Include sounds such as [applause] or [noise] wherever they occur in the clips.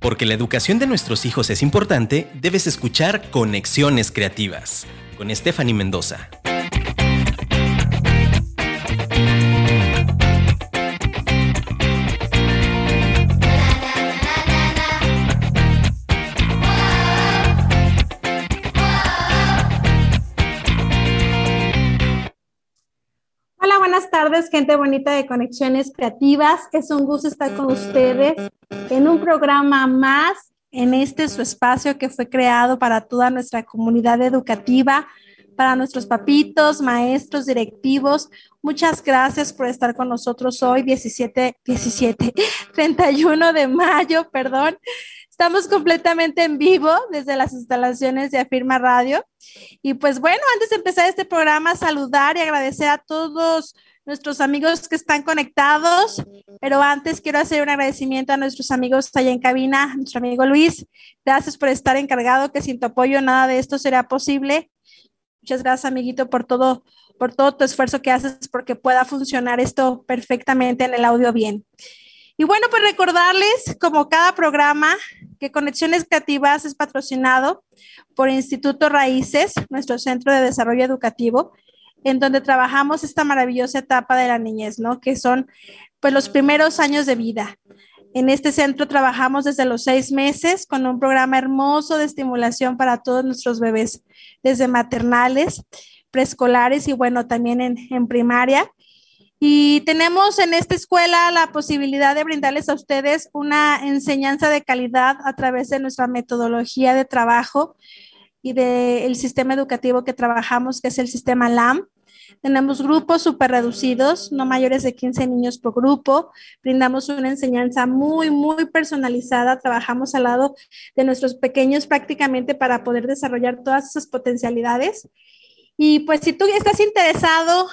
Porque la educación de nuestros hijos es importante, debes escuchar Conexiones Creativas con Stephanie Mendoza. Tardes, gente bonita de Conexiones Creativas. Es un gusto estar con ustedes en un programa más, en este su espacio que fue creado para toda nuestra comunidad educativa, para nuestros papitos, maestros, directivos. Muchas gracias por estar con nosotros hoy, 17, 17, 31 de mayo, perdón. Estamos completamente en vivo desde las instalaciones de Afirma Radio. Y pues bueno, antes de empezar este programa, saludar y agradecer a todos nuestros amigos que están conectados, pero antes quiero hacer un agradecimiento a nuestros amigos allá en cabina, nuestro amigo Luis, gracias por estar encargado, que sin tu apoyo nada de esto sería posible. Muchas gracias, amiguito, por todo, por todo tu esfuerzo que haces porque pueda funcionar esto perfectamente en el audio bien. Y bueno, pues recordarles, como cada programa, que Conexiones Creativas es patrocinado por Instituto Raíces, nuestro centro de desarrollo educativo, en donde trabajamos esta maravillosa etapa de la niñez, ¿no? Que son pues los primeros años de vida. En este centro trabajamos desde los seis meses con un programa hermoso de estimulación para todos nuestros bebés, desde maternales, preescolares y bueno, también en, en primaria. Y tenemos en esta escuela la posibilidad de brindarles a ustedes una enseñanza de calidad a través de nuestra metodología de trabajo y del sistema educativo que trabajamos, que es el sistema LAM. Tenemos grupos súper reducidos, no mayores de 15 niños por grupo. Brindamos una enseñanza muy, muy personalizada. Trabajamos al lado de nuestros pequeños prácticamente para poder desarrollar todas esas potencialidades. Y pues si tú estás interesado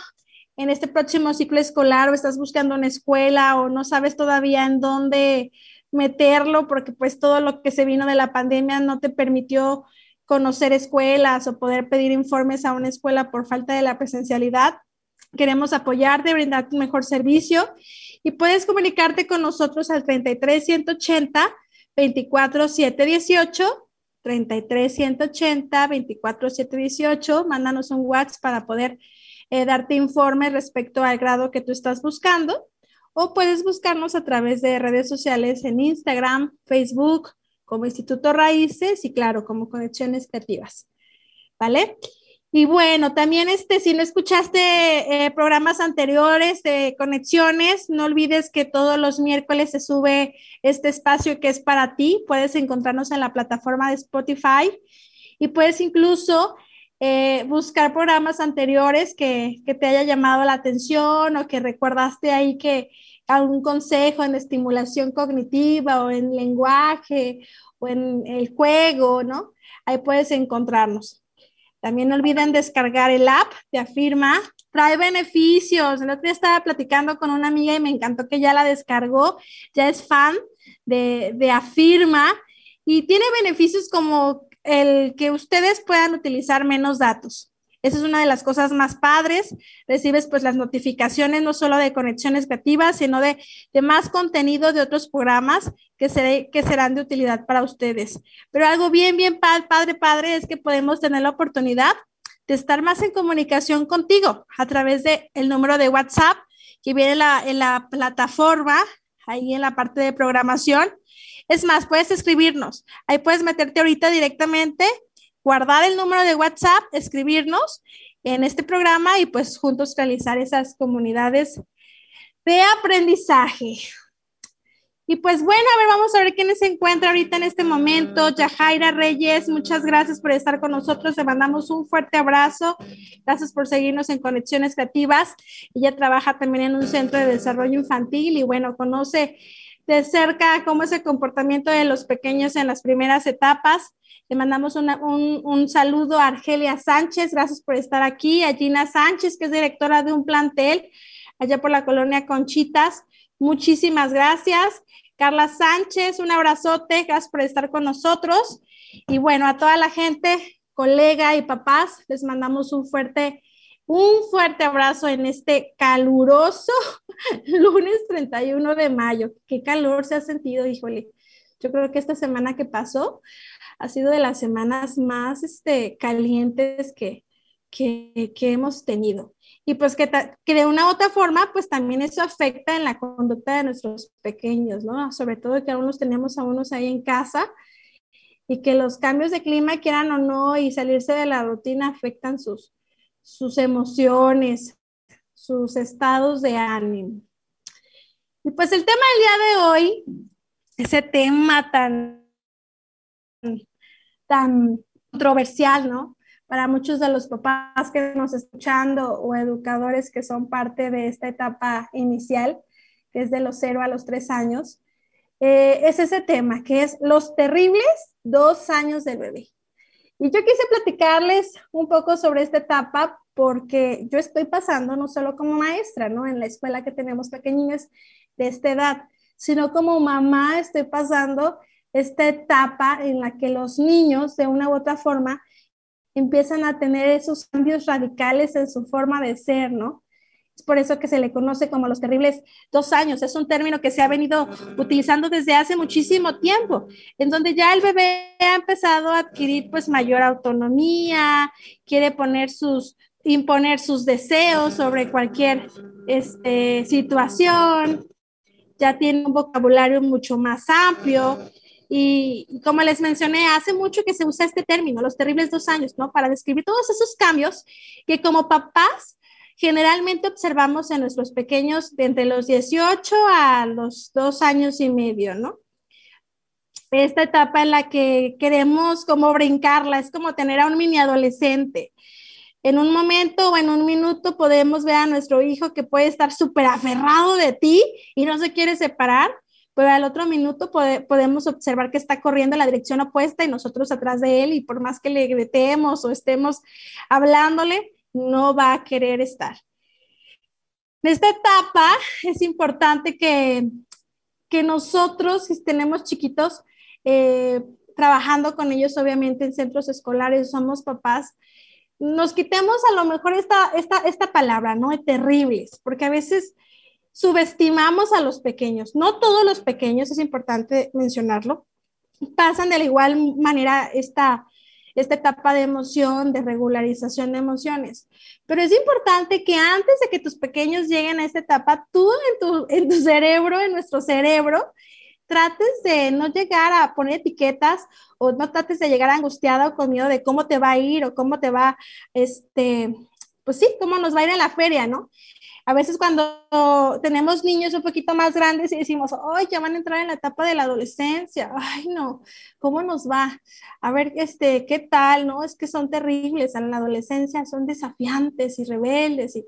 en este próximo ciclo escolar o estás buscando una escuela o no sabes todavía en dónde meterlo porque pues todo lo que se vino de la pandemia no te permitió conocer escuelas o poder pedir informes a una escuela por falta de la presencialidad. Queremos apoyarte, brindarte un mejor servicio y puedes comunicarte con nosotros al 33 180 24 718 33 180 24 718. Mándanos un WhatsApp para poder eh, darte informes respecto al grado que tú estás buscando. O puedes buscarnos a través de redes sociales en Instagram, Facebook, como Instituto Raíces y claro, como Conexiones Creativas. ¿Vale? Y bueno, también este, si no escuchaste eh, programas anteriores de conexiones, no olvides que todos los miércoles se sube este espacio que es para ti. Puedes encontrarnos en la plataforma de Spotify y puedes incluso eh, buscar programas anteriores que, que, te haya llamado la atención o que recordaste ahí que, algún consejo en estimulación cognitiva o en lenguaje o en el juego, ¿no? Ahí puedes encontrarnos. También no olviden descargar el app de Afirma. Trae beneficios. El otro día estaba platicando con una amiga y me encantó que ya la descargó. Ya es fan de, de Afirma y tiene beneficios como el que ustedes puedan utilizar menos datos. Esa es una de las cosas más padres. Recibes pues las notificaciones no solo de conexiones creativas, sino de, de más contenido de otros programas que, que serán de utilidad para ustedes. Pero algo bien, bien padre, padre, es que podemos tener la oportunidad de estar más en comunicación contigo a través del el número de WhatsApp que viene en la, en la plataforma, ahí en la parte de programación. Es más, puedes escribirnos. Ahí puedes meterte ahorita directamente guardar el número de WhatsApp, escribirnos en este programa y pues juntos realizar esas comunidades de aprendizaje. Y pues bueno, a ver, vamos a ver quién se encuentra ahorita en este momento. Yajaira Reyes, muchas gracias por estar con nosotros. Le mandamos un fuerte abrazo. Gracias por seguirnos en Conexiones Creativas. Ella trabaja también en un centro de desarrollo infantil y bueno, conoce de cerca cómo es el comportamiento de los pequeños en las primeras etapas. Le mandamos un, saludo a Argelia Sánchez, gracias por estar aquí, a Gina Sánchez, que es directora de un plantel allá por la colonia Conchitas. Muchísimas gracias. Carla Sánchez, un abrazote, gracias por estar con nosotros. Y bueno, a toda la gente, colega y papás, les mandamos un fuerte, un fuerte abrazo en este caluroso [laughs] lunes 31 de mayo. Qué calor se ha sentido, híjole Yo creo que esta semana que pasó ha sido de las semanas más este, calientes que, que, hemos tenido. Y pues que, que, de una u otra forma, pues también eso afecta en la conducta de nuestros pequeños, ¿no? Sobre todo que aún los tenemos a unos ahí en casa y que los cambios de clima, quieran o no, y salirse de la rutina afectan sus, sus emociones, sus estados de ánimo. Y pues el tema del día de hoy, ese tema tan, tan controversial, ¿no? Para muchos de los papás que nos escuchando o educadores que son parte de esta etapa inicial, que es de los cero a los tres años, eh, es ese tema, que es los terribles dos años del bebé. Y yo quise platicarles un poco sobre esta etapa porque yo estoy pasando no solo como maestra, ¿no? En la escuela que tenemos pequeñines de esta edad, sino como mamá estoy pasando esta etapa en la que los niños de una u otra forma empiezan a tener esos cambios radicales en su forma de ser, ¿no? Es por eso que se le conoce como los terribles dos años. Es un término que se ha venido utilizando desde hace muchísimo tiempo, en donde ya el bebé ha empezado a adquirir pues mayor autonomía, quiere poner sus, imponer sus deseos sobre cualquier este, situación, ya tiene un vocabulario mucho más amplio. Y como les mencioné, hace mucho que se usa este término, los terribles dos años, ¿no? Para describir todos esos cambios que como papás generalmente observamos en nuestros pequeños de entre los 18 a los dos años y medio, ¿no? Esta etapa en la que queremos como brincarla, es como tener a un mini adolescente. En un momento o en un minuto podemos ver a nuestro hijo que puede estar súper aferrado de ti y no se quiere separar, pero al otro minuto podemos observar que está corriendo en la dirección opuesta y nosotros atrás de él y por más que le gritemos o estemos hablándole, no va a querer estar. En esta etapa es importante que, que nosotros, si tenemos chiquitos, eh, trabajando con ellos obviamente en centros escolares, somos papás, nos quitemos a lo mejor esta, esta, esta palabra, ¿no? Terribles, porque a veces subestimamos a los pequeños. No todos los pequeños, es importante mencionarlo, pasan de la igual manera esta, esta etapa de emoción, de regularización de emociones. Pero es importante que antes de que tus pequeños lleguen a esta etapa, tú en tu, en tu cerebro, en nuestro cerebro, trates de no llegar a poner etiquetas o no trates de llegar angustiado con miedo de cómo te va a ir o cómo te va, este, pues sí, cómo nos va a ir en la feria, ¿no? A veces cuando tenemos niños un poquito más grandes y decimos, ay, ya van a entrar en la etapa de la adolescencia, ay, no, ¿cómo nos va? A ver, este, ¿qué tal? No, es que son terribles en la adolescencia, son desafiantes y rebeldes y,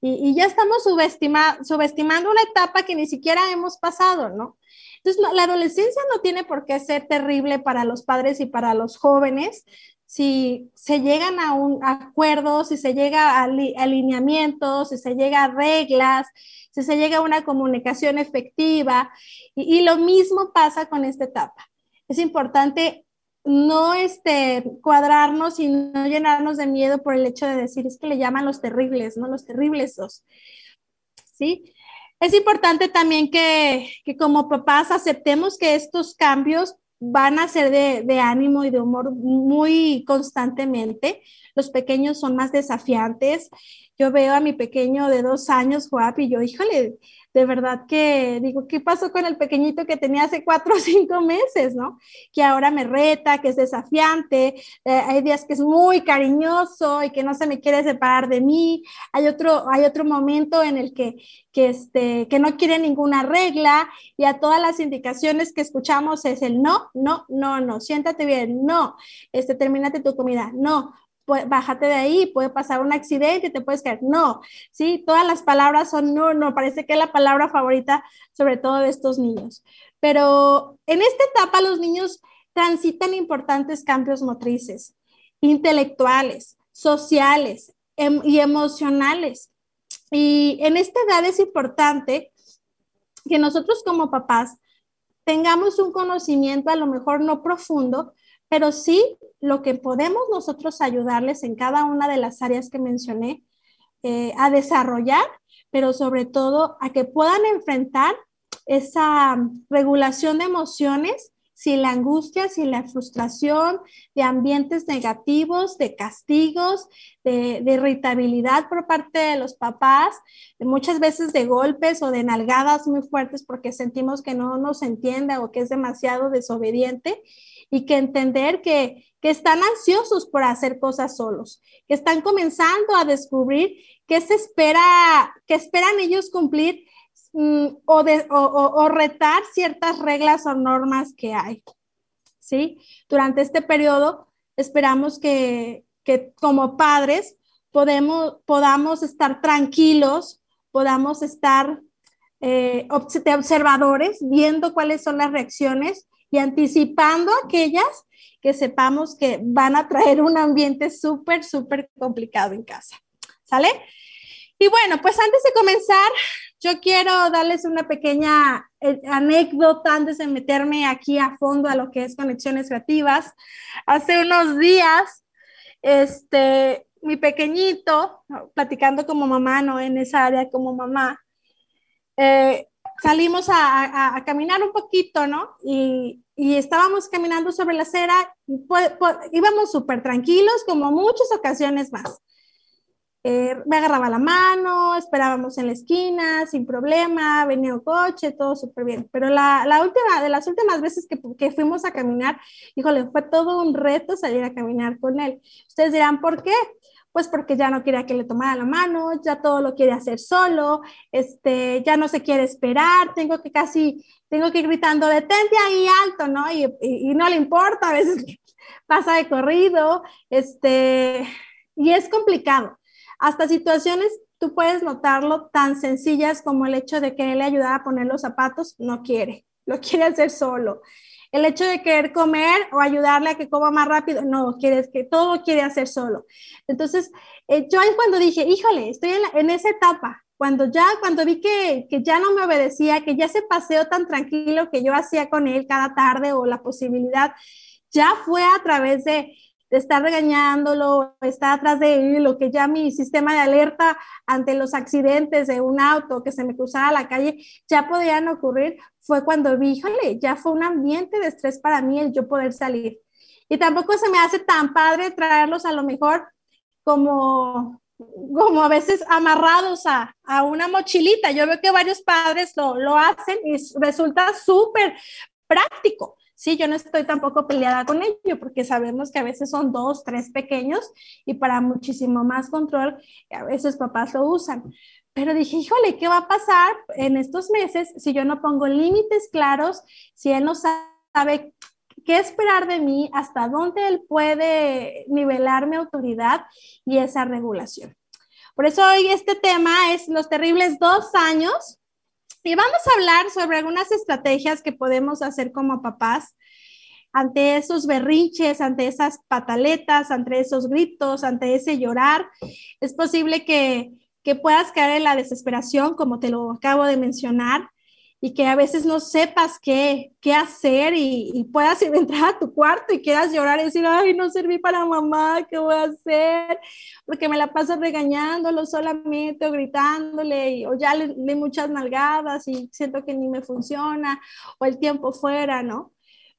y, ya estamos subestima, subestimando una etapa que ni siquiera hemos pasado, ¿no? Entonces, la adolescencia no tiene por qué ser terrible para los padres y para los jóvenes, si se llegan a un acuerdo, si se llega a alineamientos, si se llega a reglas, si se llega a una comunicación efectiva. Y, lo mismo pasa con esta etapa. Es importante no este, cuadrarnos y no llenarnos de miedo por el hecho de decir, es que le llaman los terribles, ¿no? Los terribles dos. ¿Sí? Es importante también que, que como papás aceptemos que estos cambios van a ser de, ánimo y de humor muy constantemente. Los pequeños son más desafiantes. Yo veo a mi pequeño de dos años, Joab, y yo, híjole, de verdad que digo, ¿qué pasó con el pequeñito que tenía hace cuatro o cinco meses, no? Que ahora me reta, que es desafiante, eh, hay días que es muy cariñoso y que no se me quiere separar de mí, hay otro, hay otro momento en el que, que, este, que no quiere ninguna regla y a todas las indicaciones que escuchamos es el no, no, no, no, siéntate bien, no, este, termínate tu comida, no, bájate de ahí, puede pasar un accidente, te puedes caer. No, sí, todas las palabras son no, no, parece que es la palabra favorita, sobre todo de estos niños. Pero en esta etapa los niños transitan importantes cambios motrices, intelectuales, sociales em, y emocionales. Y en esta edad es importante que nosotros como papás tengamos un conocimiento a lo mejor no profundo, pero sí lo que podemos nosotros ayudarles en cada una de las áreas que mencioné eh, a desarrollar, pero sobre todo a que puedan enfrentar esa regulación de emociones sin la angustia, sin la frustración, de ambientes negativos, de castigos, de, irritabilidad por parte de los papás, muchas veces de golpes o de nalgadas muy fuertes porque sentimos que no nos entiende o que es demasiado desobediente y que entender que, que están ansiosos por hacer cosas solos, que están comenzando a descubrir qué se espera, qué esperan ellos cumplir mm, o, de, o, retar ciertas reglas o normas que hay. ¿Sí? Durante este periodo esperamos que, que como padres podemos, podamos estar tranquilos, podamos estar eh, observadores, viendo cuáles son las reacciones y anticipando aquellas que sepamos que van a traer un ambiente súper, súper complicado en casa. ¿Sale? Y bueno, pues antes de comenzar, yo quiero darles una pequeña eh, anécdota antes de meterme aquí a fondo a lo que es conexiones creativas. Hace unos días, este, mi pequeñito, platicando como mamá, no en esa área como mamá, eh, salimos a, caminar un poquito, ¿no? Y, estábamos caminando sobre la acera, y íbamos súper tranquilos, como muchas ocasiones más. Eh, me agarraba la mano, esperábamos en la esquina sin problema, venía un coche, todo súper bien. Pero la, última, de las últimas veces que, que, fuimos a caminar, híjole, fue todo un reto salir a caminar con él. Ustedes dirán, ¿por qué? Pues porque ya no quería que le tomara la mano, ya todo lo quiere hacer solo, este, ya no se quiere esperar, tengo que casi, tengo que ir gritando, detente ahí alto, ¿no? Y, y, no le importa, a veces [laughs] pasa de corrido, este, y es complicado. Hasta situaciones tú puedes notarlo tan sencillas como el hecho de que él le ayudara a poner los zapatos, no quiere, lo quiere hacer solo el hecho de querer comer o ayudarle a que coma más rápido, no, quieres que todo quiere hacer solo. Entonces, eh, yo ahí cuando dije, híjole, estoy en, esa etapa, cuando ya, cuando vi que, que, ya no me obedecía, que ya ese paseo tan tranquilo que yo hacía con él cada tarde o la posibilidad, ya fue a través de, estar regañándolo, estar atrás de él, lo que ya mi sistema de alerta ante los accidentes de un auto que se me cruzara la calle ya podían ocurrir, fue cuando vi, ya fue un ambiente de estrés para mí el yo poder salir. Y tampoco se me hace tan padre traerlos a lo mejor como, como a veces amarrados a, a una mochilita. Yo veo que varios padres lo, lo hacen y resulta súper práctico. Sí, yo no estoy tampoco peleada con ello porque sabemos que a veces son dos, tres pequeños y para muchísimo más control a veces papás lo usan. Pero dije, híjole, ¿qué va a pasar en estos meses si yo no pongo límites claros, si él no sabe qué esperar de mí, hasta dónde él puede nivelar mi autoridad y esa regulación? Por eso hoy este tema es los terribles dos años y vamos a hablar sobre algunas estrategias que podemos hacer como papás ante esos berrinches, ante esas pataletas, ante esos gritos, ante ese llorar. Es posible que, que puedas caer en la desesperación, como te lo acabo de mencionar, y que a veces no sepas qué, qué hacer y, puedas [laughs] entrar a tu cuarto y quieras llorar y decir, ay, no serví para mamá, ¿qué voy a hacer? Porque me la paso regañándolo solamente o gritándole o ya le, le muchas nalgadas y siento que ni me funciona o el tiempo fuera, ¿no?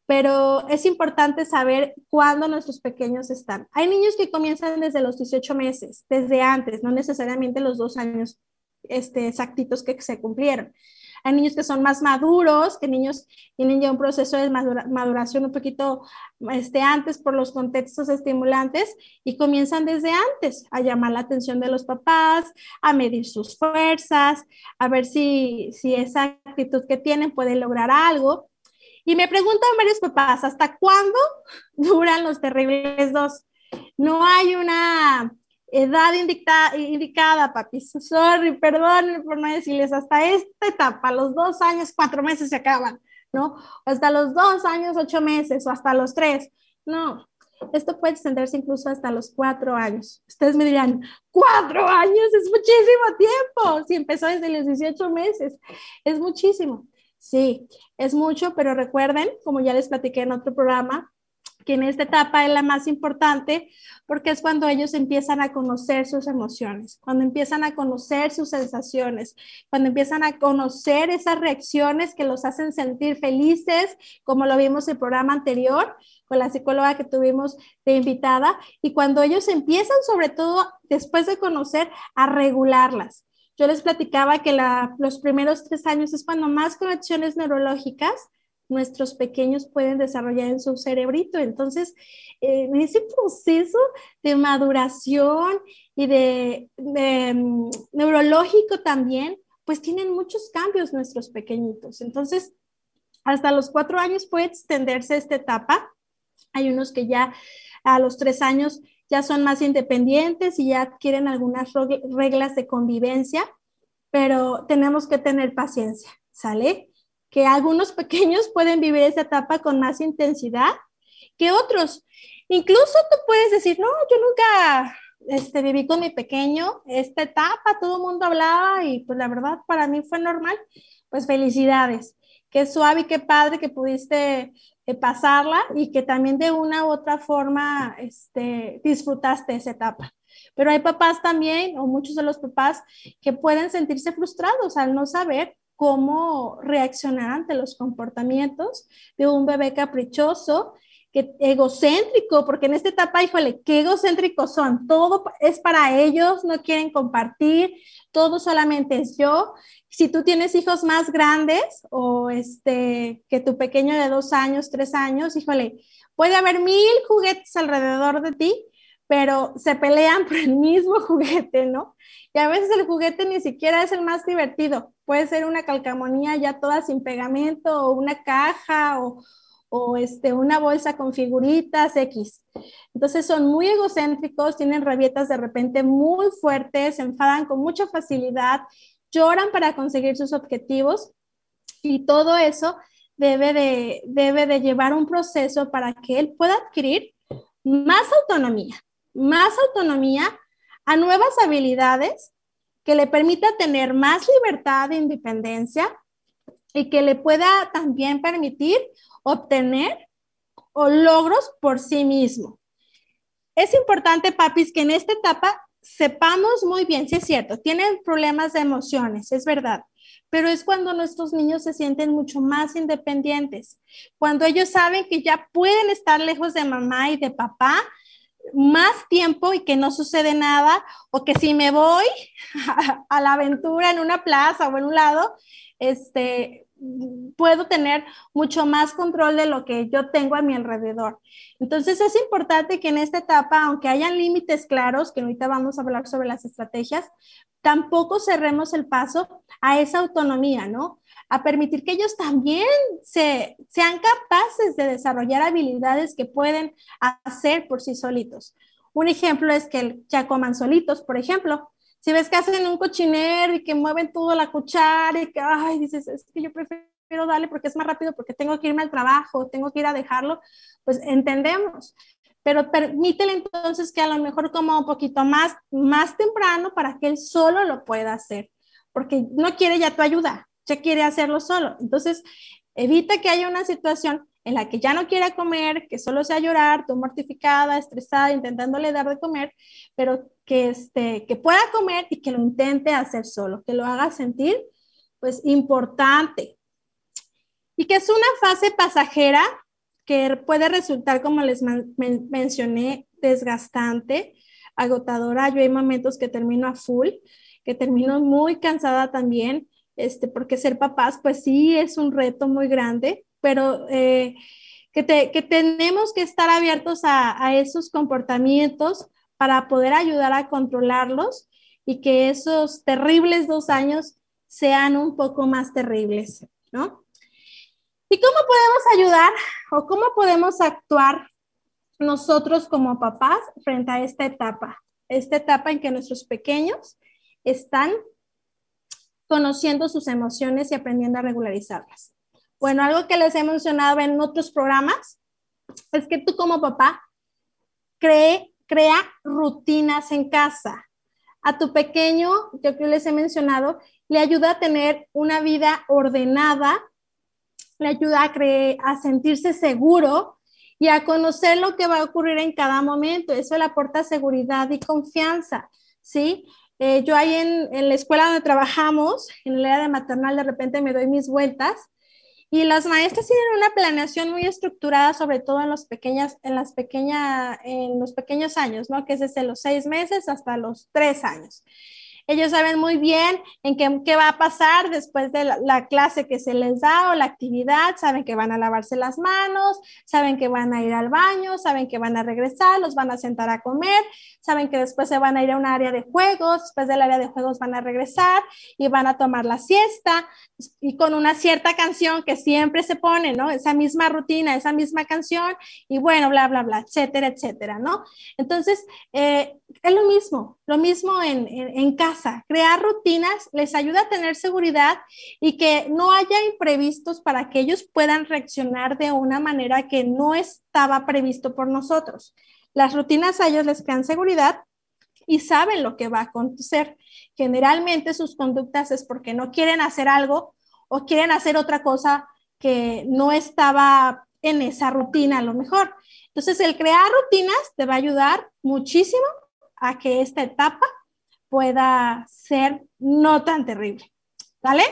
Pero es importante saber cuándo nuestros pequeños están. Hay niños que comienzan desde los 18 meses, desde antes, no necesariamente los dos años este, exactitos que se cumplieron. Hay niños que son más maduros, que niños tienen ya un proceso de maduración un poquito este, antes por los contextos estimulantes y comienzan desde antes a llamar la atención de los papás, a medir sus fuerzas, a ver si, si esa actitud que tienen puede lograr algo. Y me preguntan varios papás, ¿hasta cuándo [laughs] duran los terribles dos? No hay una edad indicada, papi. Sorry, perdón por no decirles, hasta esta etapa, los dos años, cuatro meses se acaban, ¿no? hasta los dos años, ocho meses, o hasta los tres. No, esto puede extenderse incluso hasta los cuatro años. Ustedes me dirán, cuatro años es muchísimo tiempo. Si empezó desde los 18 meses, es muchísimo. Sí, es mucho, pero recuerden, como ya les platiqué en otro programa, que en esta etapa es la más importante porque es cuando ellos empiezan a conocer sus emociones, cuando empiezan a conocer sus sensaciones, cuando empiezan a conocer esas reacciones que los hacen sentir felices, como lo vimos en el programa anterior con la psicóloga que tuvimos de invitada, y cuando ellos empiezan sobre todo después de conocer a regularlas. Yo les platicaba que los primeros tres años es cuando más conexiones neurológicas nuestros pequeños pueden desarrollar en su cerebrito. Entonces, en ese proceso de maduración y de, mm, neurológico también, pues tienen muchos cambios nuestros pequeñitos. Entonces, hasta los cuatro años puede extenderse esta etapa. Hay unos que ya a los tres años ya son más independientes y ya adquieren algunas reglas de convivencia, pero tenemos que tener paciencia, ¿sale? Que algunos [laughs] pequeños pueden vivir esa etapa con más intensidad que otros. Incluso tú puedes decir, no, yo nunca este, viví con mi pequeño esta etapa, todo el mundo hablaba y pues la verdad para mí fue normal. Pues felicidades, qué suave y qué padre que pudiste eh, pasarla y que también de una u otra forma este, disfrutaste esa etapa. Pero hay papás también, o muchos de los papás, que pueden sentirse frustrados al no saber cómo reaccionar ante los comportamientos de un bebé caprichoso, que egocéntrico, porque en esta etapa, híjole, qué egocéntricos son, todo es para ellos, no quieren compartir, todo solamente es yo. Si tú tienes hijos más grandes o este, que tu pequeño de dos años, tres años, híjole, puede haber mil juguetes alrededor de ti, pero se pelean [laughs] por el mismo juguete, ¿no? Y a veces el juguete ni siquiera es el más divertido. Puede ser una calcamonía ya toda sin pegamento o una caja o, o este, una bolsa con figuritas X. Entonces son muy egocéntricos, tienen rabietas de repente muy fuertes, se enfadan con mucha facilidad, lloran para conseguir sus objetivos y todo eso debe de, debe de llevar un proceso para que él pueda adquirir más autonomía, más autonomía a nuevas habilidades que le permita tener más libertad e independencia y que le pueda también permitir obtener logros por sí mismo. Es importante, papis, que en esta etapa sepamos muy bien, si es cierto, tienen problemas de emociones, es verdad, pero es cuando nuestros niños se sienten mucho más independientes, cuando ellos saben que ya pueden estar lejos de mamá y de papá más tiempo y que no sucede nada, o que si me voy [laughs] a, la aventura en una plaza o en un lado, este, puedo tener mucho más control de lo que yo tengo a mi alrededor. Entonces es importante que en esta etapa, aunque hayan límites claros, que ahorita vamos a hablar sobre las estrategias, tampoco cerremos el paso a esa autonomía, ¿no? A permitir que ellos también se, sean capaces de desarrollar habilidades que pueden hacer por sí solitos. Un ejemplo es que ya coman solitos, por ejemplo. Si ves que hacen un cochinero y que mueven todo la cuchara y que, ay, dices, es que yo prefiero darle porque es más rápido, porque tengo que irme al trabajo, tengo que ir a dejarlo, pues entendemos. Pero permítele entonces que a lo mejor coma un poquito más, más temprano para que él solo lo pueda hacer, porque no quiere ya tu ayuda, ya quiere hacerlo solo. Entonces, evita que haya una situación en la que ya no quiera comer, que solo sea llorar, tú mortificada, estresada, intentándole dar de comer, pero que, este, que pueda comer y que lo intente hacer solo, que lo haga sentir, pues, importante. Y que es una fase pasajera que puede resultar, como les mencioné, desgastante, agotadora. Yo hay momentos que termino a full, que termino muy cansada también, este, porque ser papás, pues sí, es un reto muy grande, pero eh, que, tenemos que estar abiertos a, esos comportamientos para poder ayudar a controlarlos y que esos terribles dos años sean un poco más terribles, ¿no? ¿Y cómo podemos ayudar o cómo podemos actuar nosotros como papás frente a esta etapa? Esta etapa en que nuestros pequeños están conociendo sus emociones y aprendiendo a regularizarlas. Bueno, algo que les he mencionado en otros programas es que tú como papá cree, crea rutinas en casa. A tu pequeño, yo que les he mencionado, le ayuda a tener una vida ordenada, le ayuda a, a sentirse seguro y a conocer lo que va a ocurrir en cada momento. Eso le aporta seguridad y confianza, ¿sí? Eh, yo ahí en, en, la escuela donde trabajamos, en el área de maternal, de repente me doy mis vueltas y las maestras tienen una planeación muy estructurada, sobre todo en los, pequeñas, en las pequeña, en los pequeños años, ¿no? Que es desde los seis meses hasta los tres años. Ellos saben muy bien en qué, va a pasar después de la, clase que se les da o la actividad, saben que van a lavarse las manos, saben que van a ir al baño, saben que van a regresar, los van a sentar a comer, saben que después se van a ir a un área de juegos, después del área de juegos van a regresar y van a tomar la siesta y con una cierta canción que siempre se pone, ¿no? Esa misma rutina, esa misma canción y bueno, bla, bla, bla, etcétera, etcétera, ¿no? Entonces, eh, es lo mismo, lo mismo en, en casa Crear rutinas les ayuda a tener seguridad y que no haya imprevistos para que ellos puedan reaccionar de una manera que no estaba previsto por nosotros. Las rutinas a ellos les crean seguridad y saben lo que va a acontecer. Generalmente sus conductas es porque no quieren hacer algo o quieren hacer otra cosa que no estaba en esa rutina a lo mejor. Entonces, el crear rutinas te va a ayudar muchísimo a que esta etapa pueda ser no tan terrible. ¿Vale?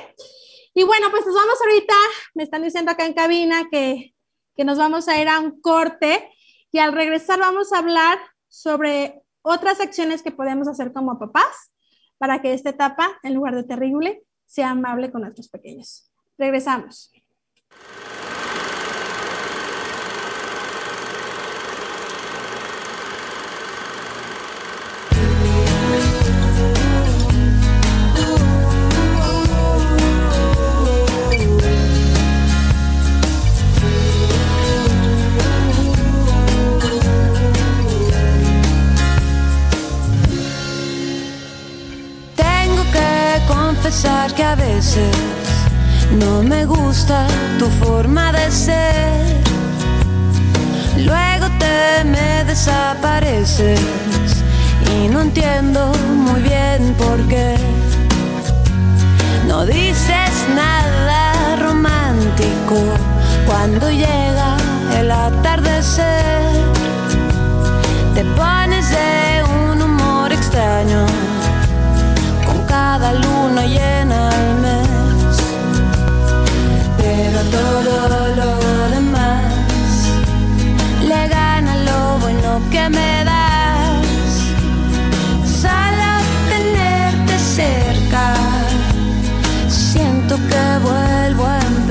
Y bueno, pues nos vamos ahorita, me están diciendo acá en cabina que, que nos vamos a ir a un corte y al regresar vamos a hablar sobre otras acciones que podemos hacer como papás para que esta etapa, en lugar de terrible, sea amable con nuestros pequeños. Regresamos. Que a veces no me gusta tu forma de ser. Luego te me desapareces y no entiendo muy bien por qué. No dices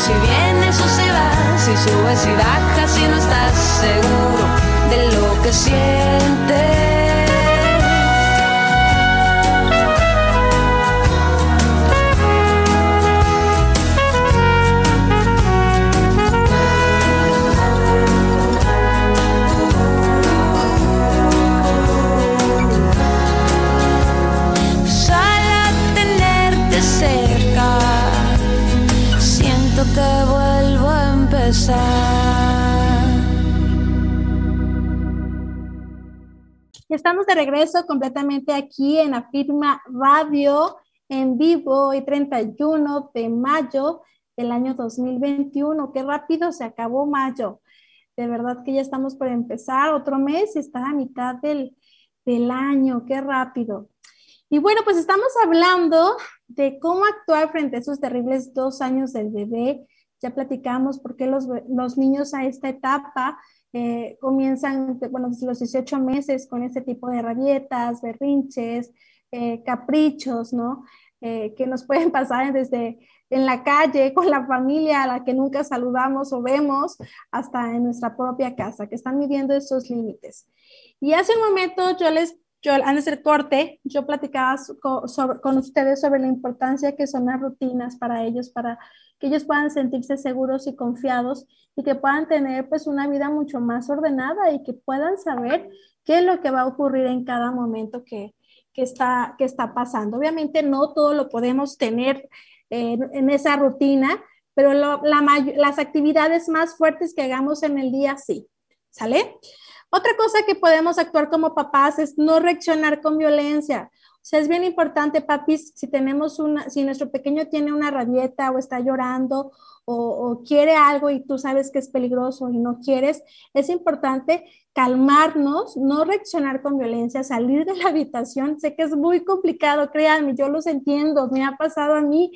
si vienes o si vas, si subes y bajas, si no estás seguro de lo que sientes. Estamos de regreso completamente aquí en Afirma Radio en vivo hoy 31 de mayo del año 2021. Qué rápido se acabó mayo. De verdad que ya estamos por empezar otro mes y está a mitad del, del año. Qué rápido. Y bueno, pues estamos hablando de cómo actuar frente a esos terribles dos años del bebé ya platicamos por qué los, los niños a esta etapa eh, comienzan, bueno, desde los 18 meses con este tipo de rabietas, berrinches, eh, caprichos, ¿no? Eh, que nos pueden [laughs] pasar desde en la calle, con la familia a la que nunca saludamos o vemos, hasta en nuestra propia casa, que están midiendo esos límites. Y hace un momento yo les, yo antes del corte, yo platicaba con ustedes sobre la importancia que son las rutinas para ellos, para que ellos puedan sentirse seguros y confiados y que puedan tener pues una vida mucho más ordenada y que puedan saber qué es lo que va a ocurrir en cada momento que, está, que está pasando. Obviamente no todo lo podemos tener en esa rutina, pero las actividades más fuertes que hagamos en el día sí, ¿sale? Otra cosa que podemos actuar como papás es no reaccionar con violencia. O sea, es bien importante, papis, si tenemos una, si nuestro pequeño tiene una rabieta o está llorando o, quiere algo y tú sabes que es peligroso y no quieres, es importante calmarnos, no reaccionar con violencia, salir de la habitación. Sé que es muy complicado, créanme, yo los entiendo, me ha pasado a mí.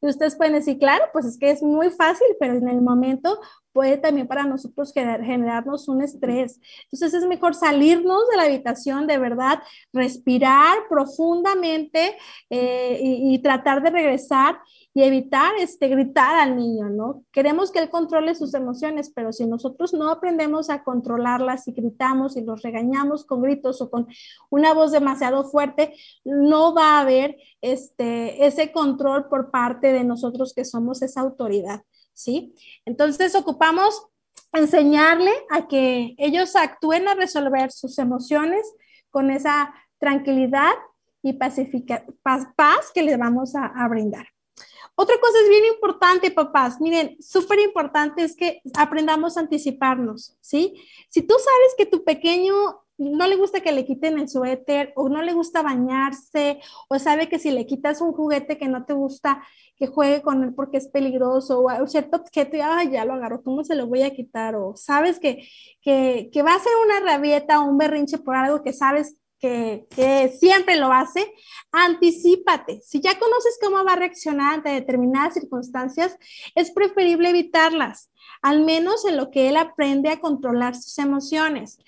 Y ustedes pueden decir, claro, pues es que es muy fácil, pero en el momento puede también para nosotros generarnos un estrés. Entonces es mejor salirnos de la habitación, de verdad, respirar profundamente eh, y, tratar de regresar y evitar este, gritar al niño, ¿no? Queremos que él controle sus emociones, pero si nosotros no aprendemos a controlarlas y gritamos y los regañamos con gritos o con una voz demasiado fuerte, no va a haber este, ese control por parte de nosotros que somos esa autoridad. ¿Sí? Entonces ocupamos enseñarle a que ellos actúen a resolver sus emociones con esa tranquilidad y paz, paz, que les vamos a, a brindar. Otra cosa es bien importante, papás. Miren, súper importante es que aprendamos a anticiparnos, ¿sí? Si tú sabes que tu pequeño no le gusta que le quiten el suéter o no le gusta bañarse o sabe que si le quitas un juguete que no te gusta que juegue con él porque es peligroso o cierto objeto y ya lo agarro, ¿cómo se lo voy a quitar? O sabes que, que, que va a ser una rabieta o un berrinche por algo que sabes que, que, siempre lo hace, anticipate. Si ya conoces cómo va a reaccionar ante determinadas circunstancias, es preferible evitarlas, al menos en lo que él aprende a controlar sus emociones.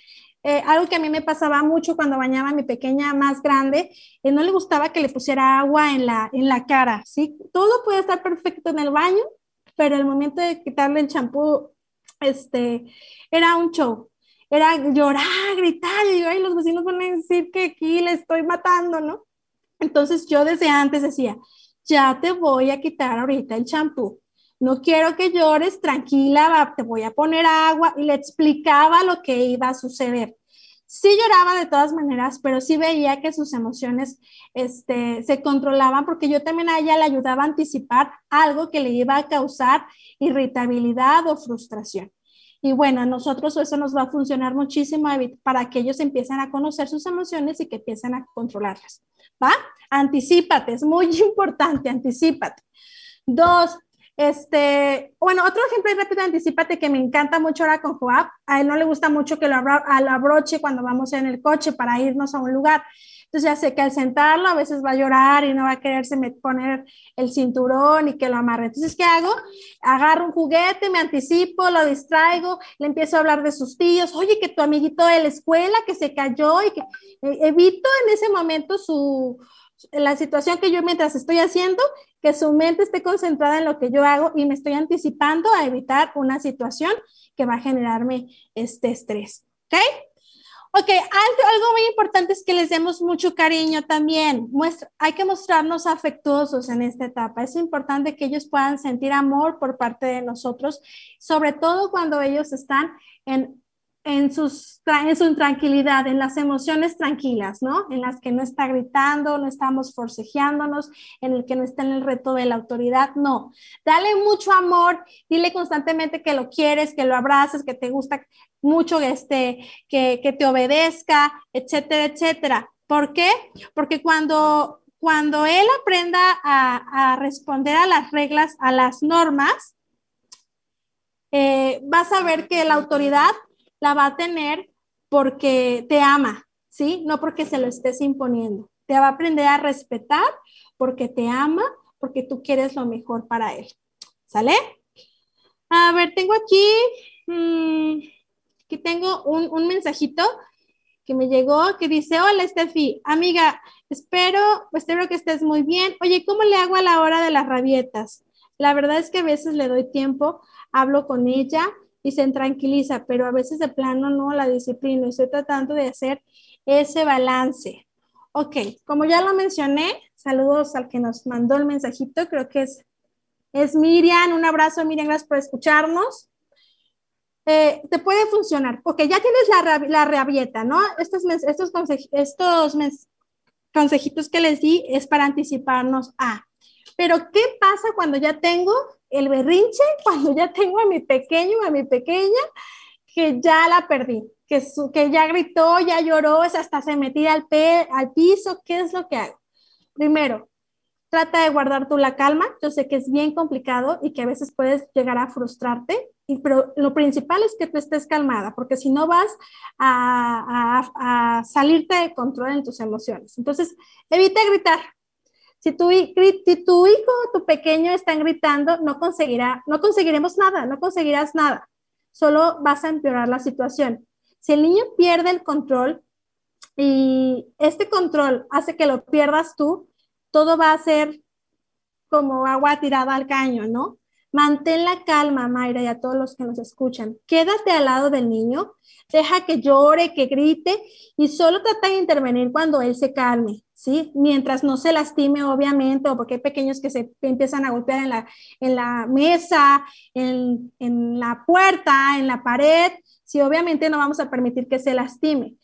Eh, algo que a mí me pasaba mucho cuando bañaba a mi pequeña más grande, eh, no le gustaba que le pusiera agua en la, en la cara, ¿sí? Todo puede estar perfecto en el baño, pero el momento de quitarle el champú, este, era un show. Era llorar, gritar, y ay, los vecinos van a decir que aquí le estoy matando, ¿no? Entonces yo desde antes decía, ya te voy a quitar ahorita el champú no quiero que llores, tranquila, te voy a poner agua y le explicaba lo que iba a suceder. Sí lloraba de todas maneras, pero sí veía que sus emociones este, se controlaban porque yo también a ella le ayudaba a anticipar algo que le iba a causar irritabilidad o frustración. Y bueno, a nosotros eso nos va a funcionar muchísimo para que ellos empiecen a conocer sus emociones y que empiecen a controlarlas. ¿Va? Anticípate, es muy [laughs] importante, anticípate. Dos, este, bueno, otro ejemplo rápido, anticipate que me encanta mucho ahora con Joab. A él no le gusta mucho que lo, abroche cuando vamos en el coche para irnos a un lugar. Entonces ya sé que al sentarlo a veces va a llorar y no va a quererse poner el cinturón y que lo amarre. Entonces, ¿qué hago? Agarro un juguete, me anticipo, lo distraigo, le empiezo a hablar de sus tíos, oye, que tu amiguito de la escuela que se cayó y que eh, evito en ese momento su, la situación que yo mientras estoy haciendo, que su mente esté concentrada en lo que yo hago y me estoy anticipando a evitar una situación que va a generarme este estrés. ¿Ok? Ok, algo, algo muy importante es que les demos mucho cariño también. Muestra, hay que mostrarnos afectuosos en esta etapa. Es importante que ellos puedan sentir amor por parte de nosotros, sobre todo cuando ellos están en en, sus, en su tranquilidad, en las emociones tranquilas, ¿no? En las que no está gritando, no estamos forcejeándonos, en el que no está en el reto de la autoridad, no. Dale mucho amor, dile constantemente que lo quieres, que lo abraces, que te gusta mucho, este, que, que te obedezca, etcétera, etcétera. ¿Por qué? Porque cuando, cuando él aprenda a, a responder a las reglas, a las normas, eh, vas a ver que la autoridad la va a tener porque te ama, ¿sí? No porque se lo estés imponiendo. Te va a aprender a respetar porque te ama, porque tú quieres lo mejor para él. ¿Sale? A ver, tengo aquí, mmm, aquí tengo un, un, mensajito que me llegó que dice, hola Steffi, amiga, espero, espero que estés muy bien. Oye, ¿cómo le hago a la hora de las rabietas? La verdad es que a veces le doy tiempo, hablo con ella y se tranquiliza, pero a veces de plano no la disciplina. Estoy tratando de hacer ese balance. Ok, como ya lo mencioné, saludos al que nos mandó el mensajito, creo que es, es Miriam. Un abrazo, Miriam, gracias por escucharnos. Eh, te puede funcionar, porque ya tienes la, la rabieta, ¿no? Estos, estos, estos consejitos que les di es para anticiparnos a. Pero, ¿qué pasa cuando ya tengo el berrinche [laughs] cuando ya tengo a mi pequeño, a mi pequeña, que ya la perdí, que, que ya gritó, ya lloró, hasta se metía al, al piso, ¿qué es lo que hago? Primero, trata de guardar tú la calma. Yo sé que es bien complicado y que a veces puedes llegar a frustrarte, pero lo principal es que tú estés calmada, porque si no vas a, a, a salirte de control en tus emociones. Entonces, evita gritar, si tu, hijo o tu pequeño están gritando, no conseguirá, no conseguiremos nada, no conseguirás nada. Solo vas a empeorar la situación. Si el niño pierde el control y este control hace que lo pierdas tú, todo va a ser como agua tirada al caño, ¿no? Mantén la calma, Mayra, y a todos los que nos escuchan. Quédate al lado del niño, deja que llore, que grite y solo trata de intervenir cuando él se calme, ¿sí? Mientras no se lastime, obviamente, o porque hay pequeños que se empiezan a golpear en la, en la mesa, en, en la puerta, en la pared, sí, obviamente no vamos a permitir que se lastime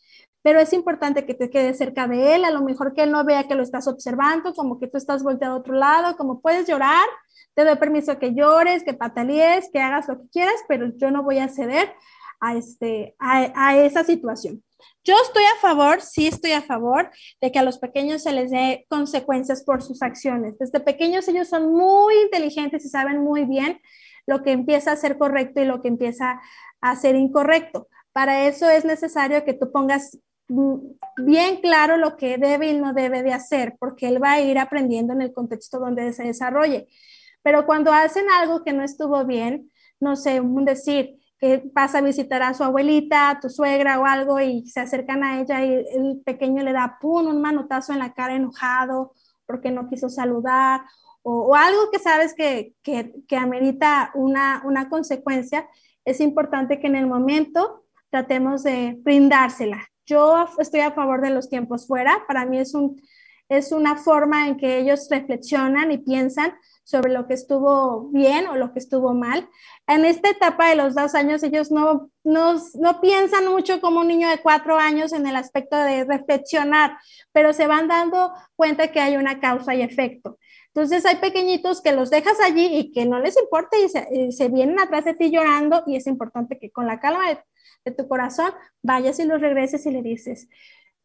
pero es importante que te quedes cerca de él, a lo mejor que él no vea que lo estás observando, como que tú estás volteado a otro lado, como puedes llorar, te doy permiso que llores, que patalees, que hagas lo que quieras, pero yo no voy a ceder a, este, a, esa situación. Yo estoy a favor, sí estoy a favor de que a los pequeños se les dé consecuencias por sus acciones. Desde pequeños ellos son muy inteligentes y saben muy bien lo que empieza a ser correcto y lo que empieza a ser incorrecto. Para eso es necesario que tú pongas bien claro lo que debe y no debe de hacer, porque él va a ir aprendiendo en el contexto donde se desarrolle. Pero cuando hacen algo que no estuvo bien, no sé, un decir, que pasa a visitar a su abuelita, a tu suegra o algo y se acercan a ella y el pequeño le da un manotazo en la cara enojado porque no quiso saludar o, algo que sabes que, que, que amerita una, una consecuencia, es importante que en el momento tratemos de brindársela. Yo estoy a favor de los tiempos fuera, para mí es, un, es una forma en que ellos reflexionan y piensan sobre lo que estuvo bien o lo que estuvo mal. En esta etapa de los dos años, ellos no, no, no piensan mucho como un niño de cuatro años en el aspecto de reflexionar, pero se van dando cuenta que hay una causa y efecto. Entonces hay pequeñitos que los dejas allí y que no les importa y se, se vienen atrás de ti llorando y es importante que con la calma de tu corazón vayas y los regreses y le dices,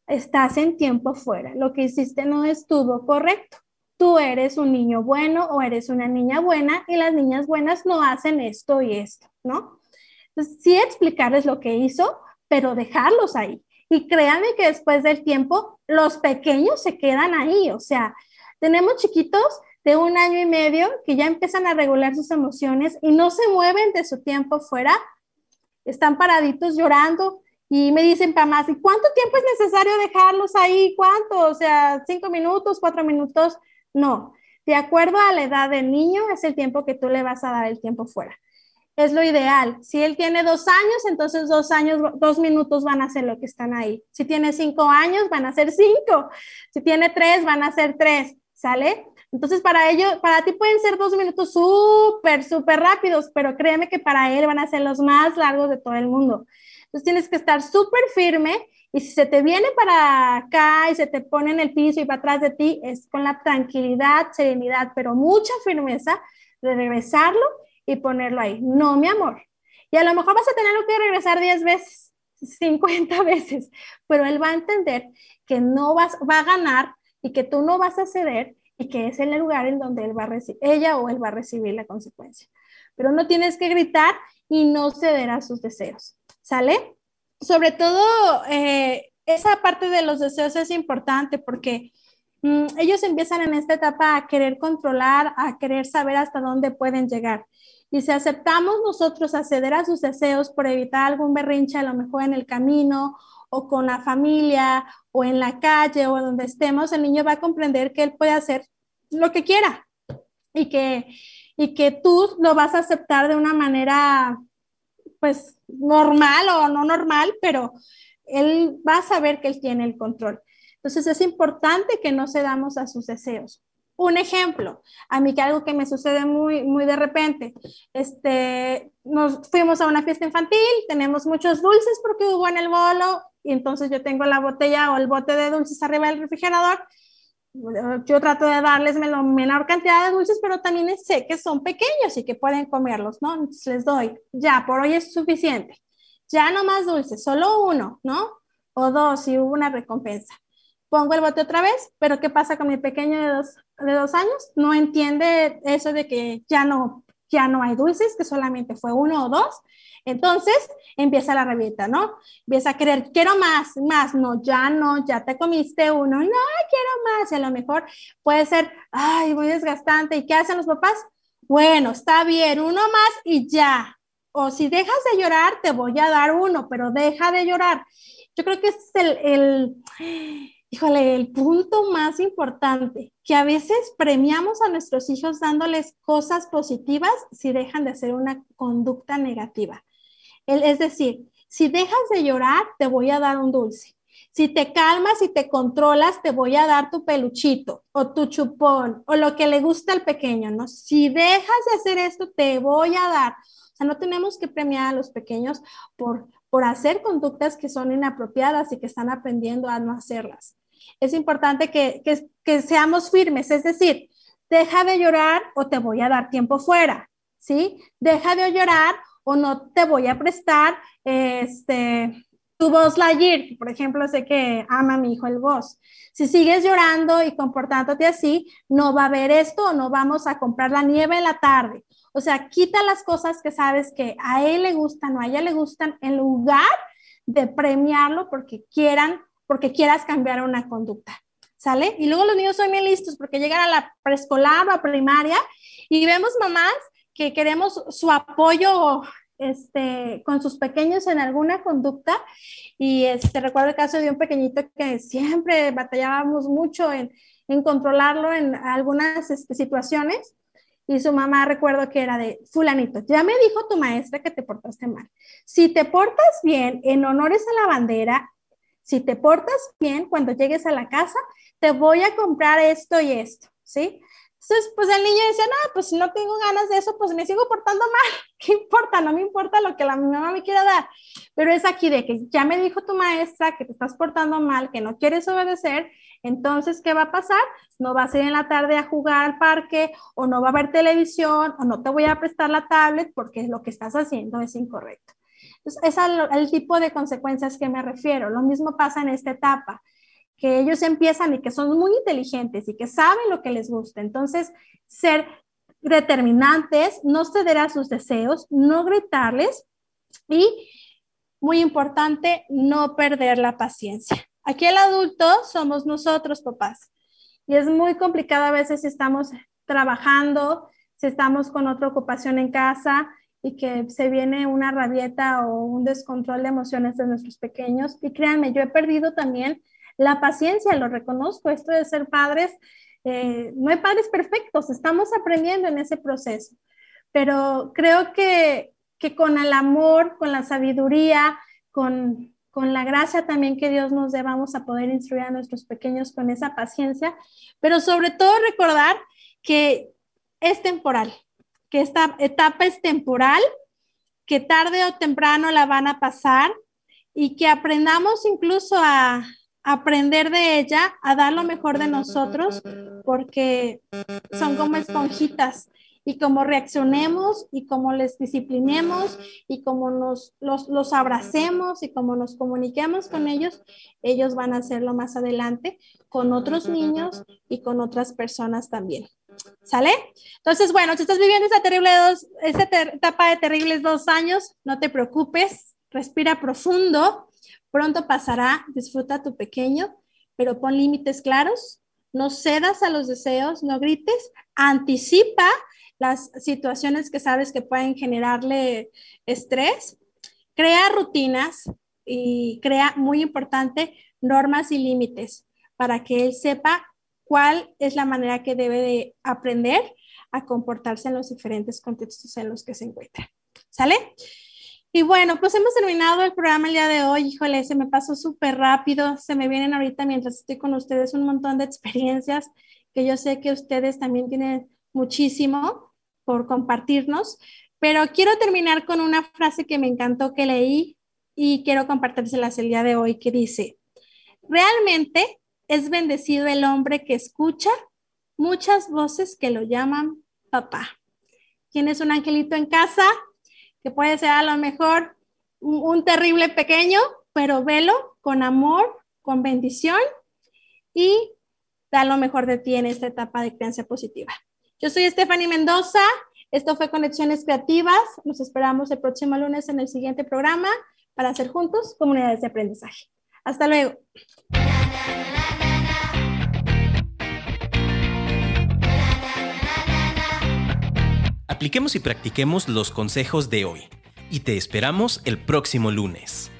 estás en tiempo fuera, lo que hiciste no estuvo correcto tú eres un niño bueno o eres una niña buena y las niñas buenas no hacen esto y esto, ¿no? Entonces, sí explicarles lo que hizo, pero dejarlos ahí. Y créanme que después del tiempo, los pequeños se quedan ahí. O sea, tenemos chiquitos de un año y medio que ya empiezan a regular sus emociones y no se mueven de su tiempo fuera. Están paraditos llorando y me dicen, más, ¿y cuánto tiempo es necesario dejarlos ahí? ¿Cuánto? O sea, cinco minutos, cuatro minutos. No, de acuerdo a la edad del niño es el tiempo que tú le vas a dar el tiempo fuera. Es lo ideal. Si él tiene dos años, entonces dos años, dos minutos van a ser lo que están ahí. Si tiene cinco años, van a ser cinco. Si tiene tres, van a ser tres. ¿Sale? Entonces, para ello, para ti pueden ser dos minutos súper, súper rápidos, pero créeme que para él van a ser los más largos de todo el mundo. Entonces tienes que estar súper firme y si se te viene para acá y se te pone en el piso y para atrás de ti, es con la tranquilidad, serenidad, pero mucha firmeza de regresarlo y ponerlo ahí. No, mi amor. Y a lo mejor vas a tenerlo que regresar 10 veces, 50 [laughs] veces, pero él va a entender que no vas, va a ganar y que tú no vas a ceder y que es el lugar en donde él va ella o él va a recibir la consecuencia. Pero no tienes que gritar y no ceder a sus deseos, ¿sale? Sobre todo, eh, esa parte de los deseos es importante porque ellos empiezan en esta etapa a querer controlar, a querer saber hasta dónde pueden llegar. Y si aceptamos nosotros acceder a sus deseos por evitar algún berrinche, a lo mejor en el camino o con la familia o en la calle o donde estemos, el niño va a comprender que él puede hacer lo que quiera y que, y que tú lo vas a aceptar de una manera, pues, normal o no normal, pero él va a saber que él tiene el control. Entonces es importante que no cedamos a sus deseos. Un ejemplo, a mí que algo que me sucede muy, muy de repente, este, nos fuimos a una fiesta infantil, tenemos muchos dulces porque hubo en el bolo, y entonces yo tengo la botella o el bote de dulces arriba del refrigerador, yo trato de darles la menor cantidad de dulces, pero también sé que son pequeños y que pueden comerlos, ¿no? Entonces les doy, ya, por hoy es suficiente. Ya no más dulces, solo uno, ¿no? O dos si hubo una recompensa pongo el bote otra vez, pero ¿qué pasa con mi pequeño de dos, de dos años? No entiende eso de que ya no, ya no hay dulces, que solamente fue uno o dos. Entonces empieza la rabieta, ¿no? Empieza a querer, quiero más, más, no, ya no, ya te comiste uno, no, quiero más. Y a lo mejor puede ser, ay, muy desgastante. ¿Y qué hacen los papás? Bueno, está bien, uno más y ya. O si dejas de llorar, te voy a dar uno, pero deja de llorar. Yo creo que es el híjole, el punto más importante, que a veces premiamos a nuestros hijos dándoles cosas positivas si dejan de hacer una conducta negativa. Es decir, si dejas de llorar, te voy a dar un dulce. Si te calmas y te controlas, te voy a dar tu peluchito o tu chupón o lo que le gusta al pequeño, ¿no? Si dejas de hacer esto, te voy a dar. O sea, no tenemos que premiar a los pequeños por, por hacer conductas que son inapropiadas y que están aprendiendo a no hacerlas es importante que, seamos firmes, es decir, deja de llorar o te voy a dar tiempo fuera, ¿sí? Deja de llorar o no te voy a prestar este, tu voz Lightyear, por ejemplo, sé que ama mi hijo el voz. Si sigues llorando y comportándote así, no va a haber esto o no vamos a comprar la nieve en la tarde. O sea, quita las cosas que sabes que a él le gustan o a ella le gustan en lugar de premiarlo porque quieran porque quieras cambiar una conducta. ¿Sale? Y luego los niños son bien listos porque llegan a la preescolar o a primaria y vemos mamás que queremos su apoyo este, con sus pequeños en alguna conducta. Y este, recuerdo el caso de un pequeñito que siempre batallábamos mucho en, en controlarlo en algunas este, situaciones. Y su mamá recuerdo que era de, fulanito, ya me dijo tu maestra que te portaste mal. Si te portas bien en honores a la bandera, si te portas bien cuando llegues a la casa, te voy a comprar esto y esto, ¿sí? Entonces, pues el niño decía, no, pues si no tengo ganas de eso, pues me sigo portando [laughs] mal. ¿Qué importa? No me importa lo que la mamá me quiera dar. Pero es aquí de que ya me dijo tu maestra que te estás portando mal, que no quieres obedecer. Entonces, ¿qué va a pasar? No vas a ir en la tarde a jugar al parque o no va a haber televisión o no te voy a prestar la tablet porque lo que estás haciendo es incorrecto es al, tipo de consecuencias que me refiero. Lo mismo pasa en esta etapa, que ellos empiezan y que son muy inteligentes y que saben lo que les gusta. Entonces, ser determinantes, no ceder a sus deseos, no gritarles y, muy importante, no perder la paciencia. Aquí el adulto somos nosotros, papás. Y es muy complicado a veces si estamos trabajando, si estamos con otra ocupación en casa, y que se viene una rabieta o un descontrol de emociones de nuestros pequeños. Y créanme, yo he perdido también la paciencia, lo reconozco, esto de ser padres, eh, no hay padres perfectos, estamos aprendiendo en ese proceso, pero creo que, que con el amor, con la sabiduría, con, con la gracia también que Dios nos dé, vamos a poder instruir a nuestros pequeños con esa paciencia, pero sobre todo recordar que es temporal, que esta etapa es temporal, que tarde o temprano la van a pasar, y que aprendamos incluso a aprender de ella, a dar lo mejor de nosotros, porque son como esponjitas y como reaccionemos y como les disciplinemos y como nos los, los abracemos y como nos comuniquemos con ellos, ellos van a hacerlo más adelante con otros niños y con otras personas también. ¿Sale? Entonces, bueno, si estás viviendo esa terrible dos, esa etapa de terribles dos años, no te preocupes, respira profundo, pronto pasará, disfruta tu pequeño, pero pon límites claros, no cedas a los deseos, no grites, anticipa las situaciones que sabes que pueden generarle estrés, crea rutinas y crea, muy importante, normas y límites para que él sepa cuál es la manera que debe de aprender a comportarse en los diferentes contextos en los que se encuentra. ¿Sale? Y bueno, pues hemos terminado el programa el día de hoy. Híjole, se me pasó súper rápido. Se me vienen ahorita mientras estoy con ustedes un montón de experiencias que yo sé que ustedes también tienen muchísimo por compartirnos. Pero quiero terminar con una frase que me encantó que leí y quiero compartírselas el día de hoy que dice, realmente es bendecido el hombre que escucha muchas voces que lo llaman papá. Tienes un angelito en casa que puede ser a lo mejor un, terrible pequeño, pero velo con amor, con bendición y da lo mejor de ti en esta etapa de crianza positiva. Yo soy Stephanie Mendoza. Esto fue Conexiones Creativas. Nos esperamos el próximo lunes en el siguiente programa para hacer juntos comunidades de aprendizaje. Hasta luego. Apliquemos y practiquemos los consejos de hoy y te esperamos el próximo lunes.